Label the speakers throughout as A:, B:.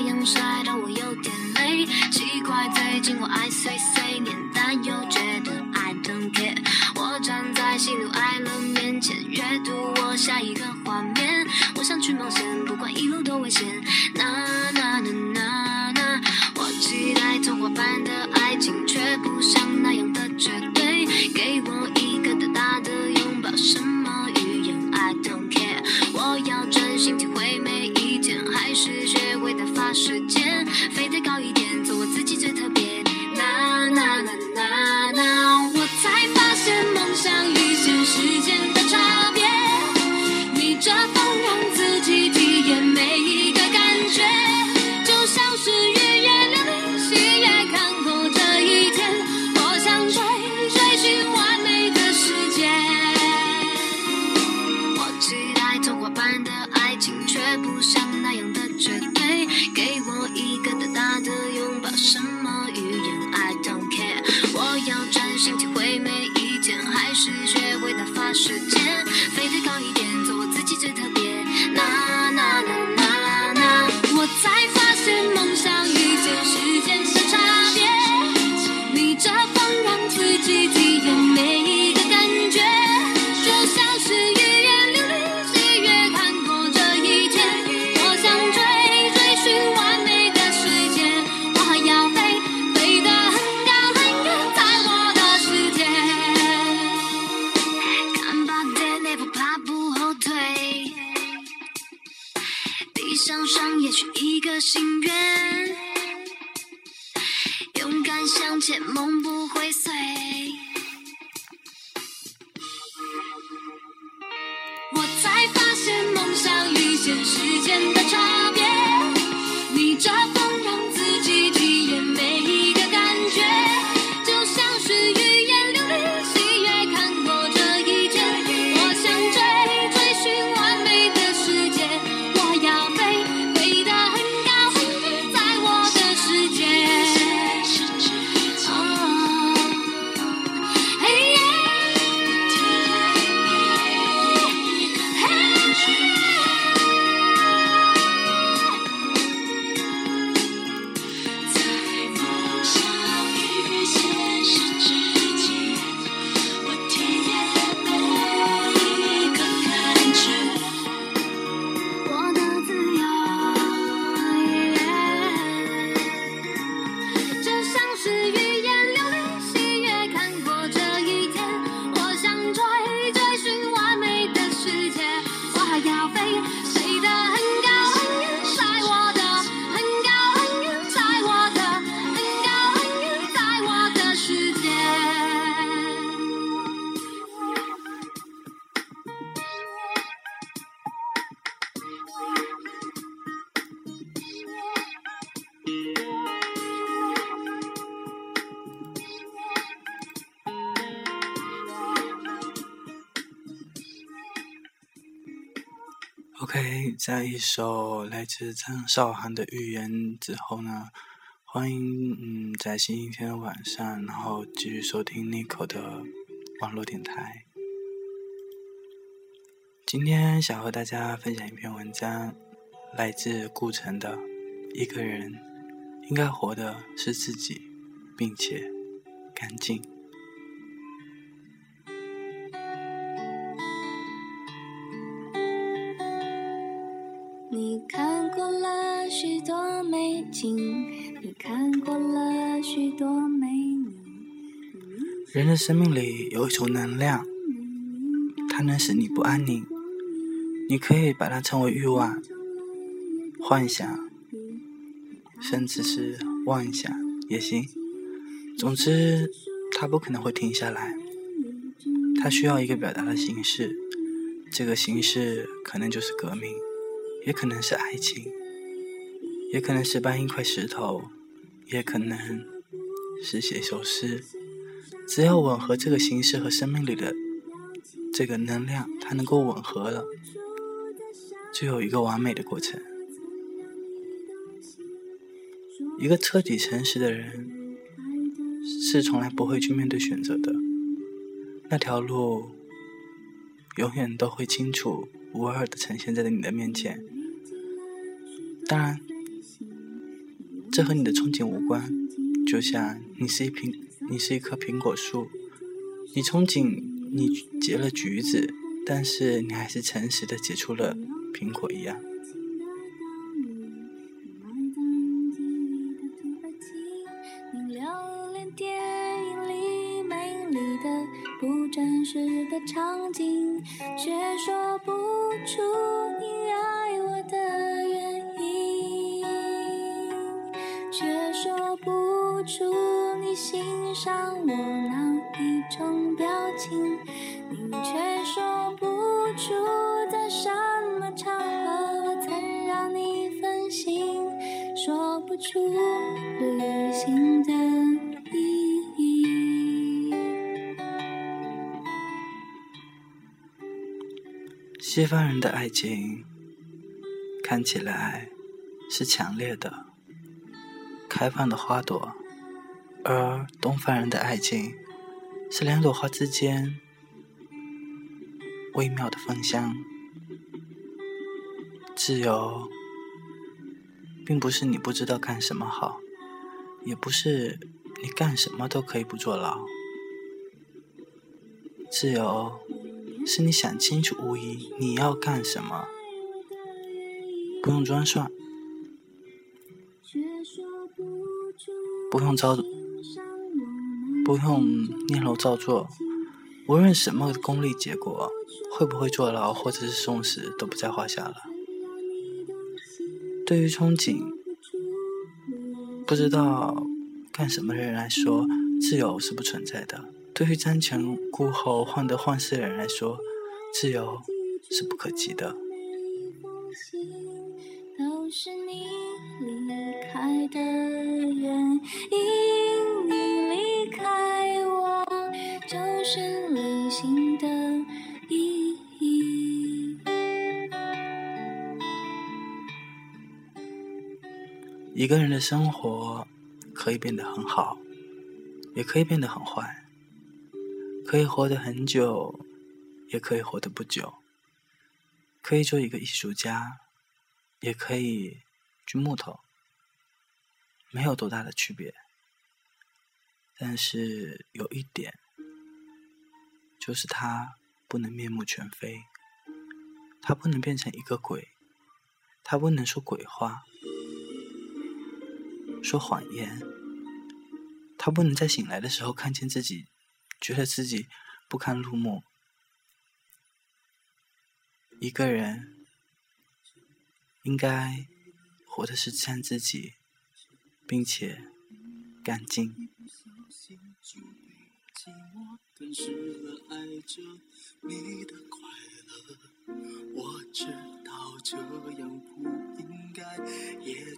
A: 太阳晒得我有点累，奇怪最近我爱碎碎念，但又觉得 I don't care。我站在喜怒哀乐面前，阅读我下一。时间飞得高一点，做我自己最特别。那那那。时间。在一
B: 首来自张韶涵的预言之后呢，欢迎嗯在星期天晚上，然后继续收听 Nico 的网络电台。今天想和大家分享一篇文章，来自顾城的《一个人应该活的是自己，并且干净》。
A: 你你看看过过了了许许多多美美景，女。
B: 人的生命里有一种能量，它能使你不安宁。你可以把它称为欲望、幻想，甚至是妄想也行。总之，它不可能会停下来。它需要一个表达的形式，这个形式可能就是革命。也可能是爱情，也可能是搬一块石头，也可能是写一首诗，只要吻合这个形式和生命里的这个能量，它能够吻合了，就有一个完美的过程。一个彻底诚实的人，是从来不会去面对选择的，那条路永远都会清楚无二的呈现在你的面前。当然，这和你的憧憬无关。就像你是一苹，你是一棵苹果树，你憧憬你结了橘子，但是你还是诚实的结出了苹果一样。
A: 你。的不不真实场景，却说出出你欣赏我哪一种表情你却说不出在什么场合我曾让你分心说不出旅行的意义
B: 西方人的爱情看起来是强烈的开放的花朵而东方人的爱情，是两朵花之间微妙的芳香。自由，并不是你不知道干什么好，也不是你干什么都可以不坐牢。自由，是你想清楚无疑你要干什么，不用装蒜，不用招。不用念楼造作，无论什么功利结果，会不会坐牢或者是送死都不在话下了。对于憧憬，不知道干什么的人来说，自由是不存在的；对于瞻前顾后、患得患失的人来说，自由是不可及的。一个人的生活可以变得很好，也可以变得很坏；可以活得很久，也可以活得不久；可以做一个艺术家，也可以锯木头，没有多大的区别。但是有一点，就是他不能面目全非，他不能变成一个鬼，他不能说鬼话。说谎言，他不能在醒来的时候看见自己，觉得自己不堪入目。一个人应该活的是善自己，并且干净。我知知道这样不应该，也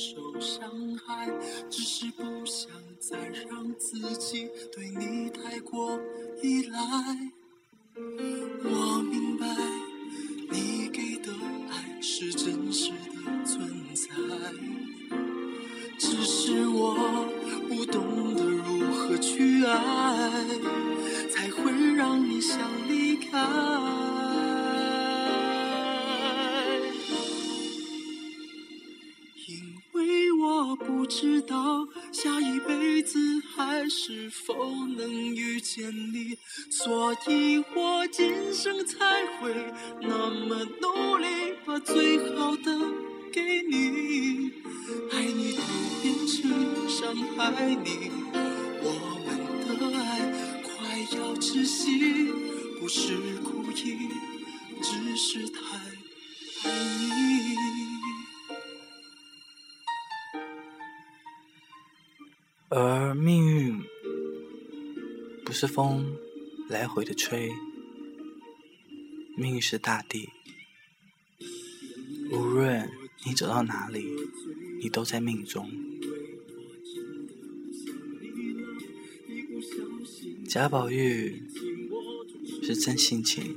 B: 受伤害，只是不想再让自己对你太过依赖。我明白你给的爱是真实的存在，只是我不懂得如何去爱，才会让你想离开。知道下一辈子还是否能遇见你，所以我今生才会那么努力，把最好的给你。爱你都变成伤害你，我们的爱快要窒息，不是故意，只是太爱你。而命运不是风来回的吹，命运是大地，无论你走到哪里，你都在命中。贾宝玉是真性情，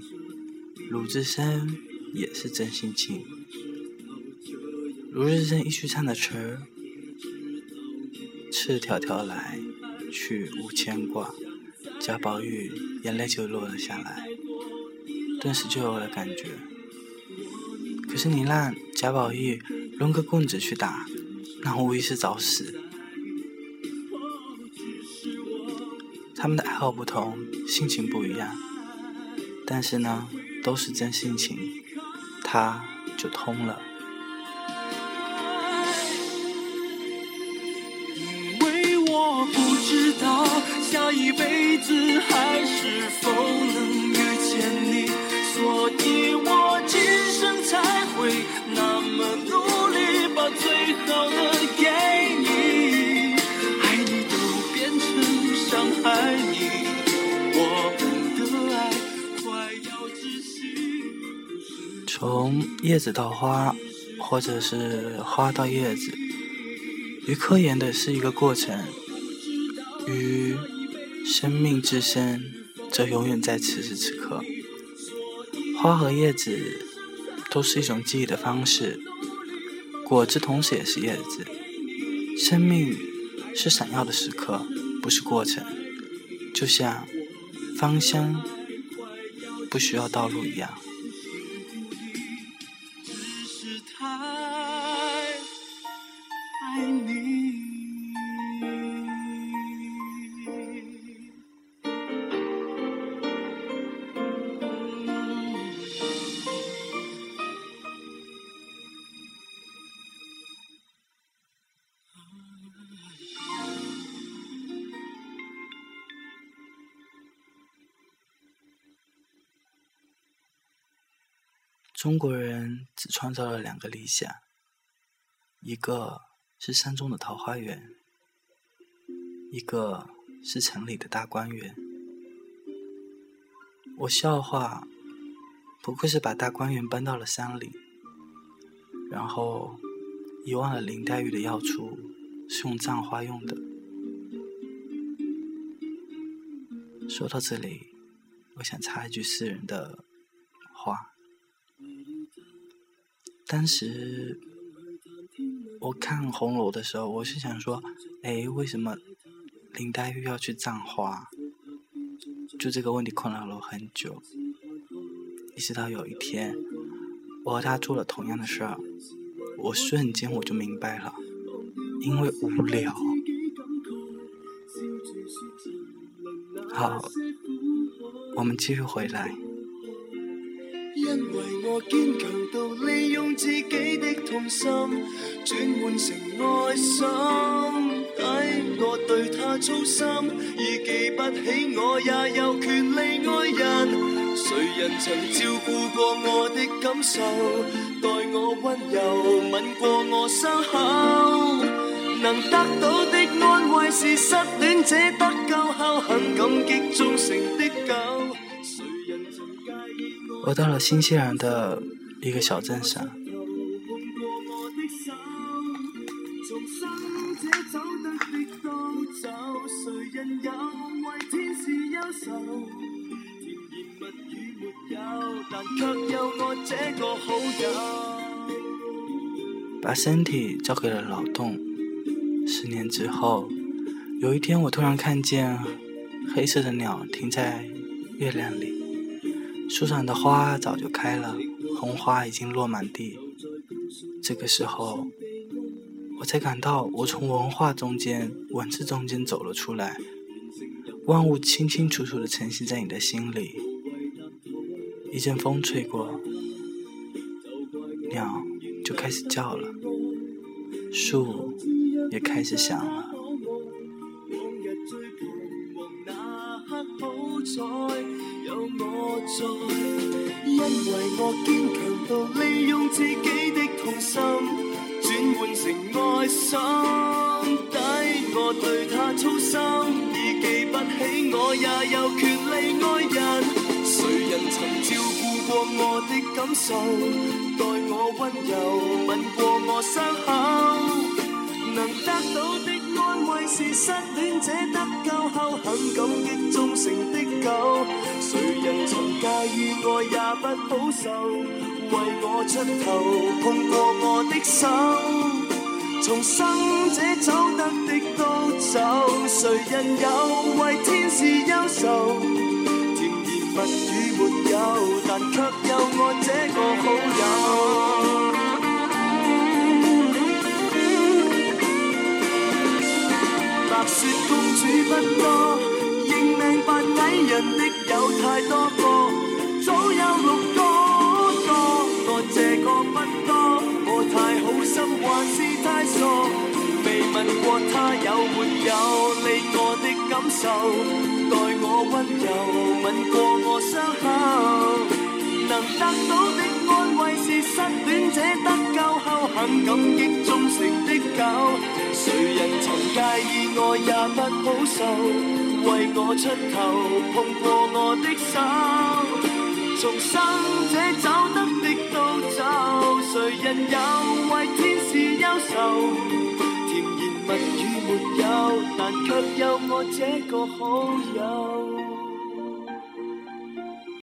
B: 鲁智深也是真性情，鲁智深一曲唱的词。赤条条来去无牵挂，贾宝玉眼泪就落了下来，顿时就有了感觉。可是你让贾宝玉抡个棍子去打，那无疑是找死。他们的爱好不同，心情不一样，但是呢，都是真性情，他就通了。
C: 一辈子还是否能遇见你所以我今生才会那么努力把最好的给你爱你都变成伤害你我们的爱快要窒息
B: 从叶子到花或者是花到叶子与科研的是一个过程与生命之深，则永远在此时此刻。花和叶子，都是一种记忆的方式。果子同时也是叶子。生命是闪耀的时刻，不是过程。就像芳香，不需要道路一样。中国人只创造了两个理想，一个是山中的桃花源，一个是城里的大观园。我笑话，不过是把大观园搬到了山里，然后遗忘了林黛玉的药处是用葬花用的。说到这里，我想插一句诗人的话。当时我看红楼的时候，我是想说，哎，为什么林黛玉要去葬花？就这个问题困扰了我很久，一直到有一天，我和她做了同样的事儿，我瞬间我就明白了，因为无聊。好，我们继续回来。
C: 心转换成爱心。唉，我对他操心，已记不起我也有权利爱人。谁人曾照顾过我的感受，待我温柔，吻过我伤口。能得到的安慰是失恋者得救后很感激忠诚的狗。我
B: 到了新西兰的一个小镇上，
C: 人有，有，天但却我这个好友。
B: 把身体交给了劳动，十年之后，有一天我突然看见黑色的鸟停在月亮里，树上的花早就开了，红花已经落满地，这个时候。我才感到，我从文化中间、文字中间走了出来。万物清清楚楚地呈现在你的心里。一阵风吹过，鸟就开始叫了，树也开始响了。
C: 因为，我坚强到利用自己的痛心。心底我对他粗心，已记不起我也有权利爱人。谁人曾照顾过我的感受，待我温柔吻过我伤口，能得到的安慰是失恋者得救后很感激忠诚的狗。谁人曾介意爱也不好受，为我出头碰过我的手。重生者走得的都走，谁人有为天使忧愁？甜言蜜语没有，但却有我这个好友。白雪公主不多，认命扮矮人的有太多个。问过他有没有理我的感受，待我温柔吻过我伤口，能得到的安慰是失恋者得救后，很感激忠诚的狗，谁人曾介意我也不好受，为我出头碰过我的手，重生者走得的都走，谁人有为天使忧愁？没有，但却有我这个好友。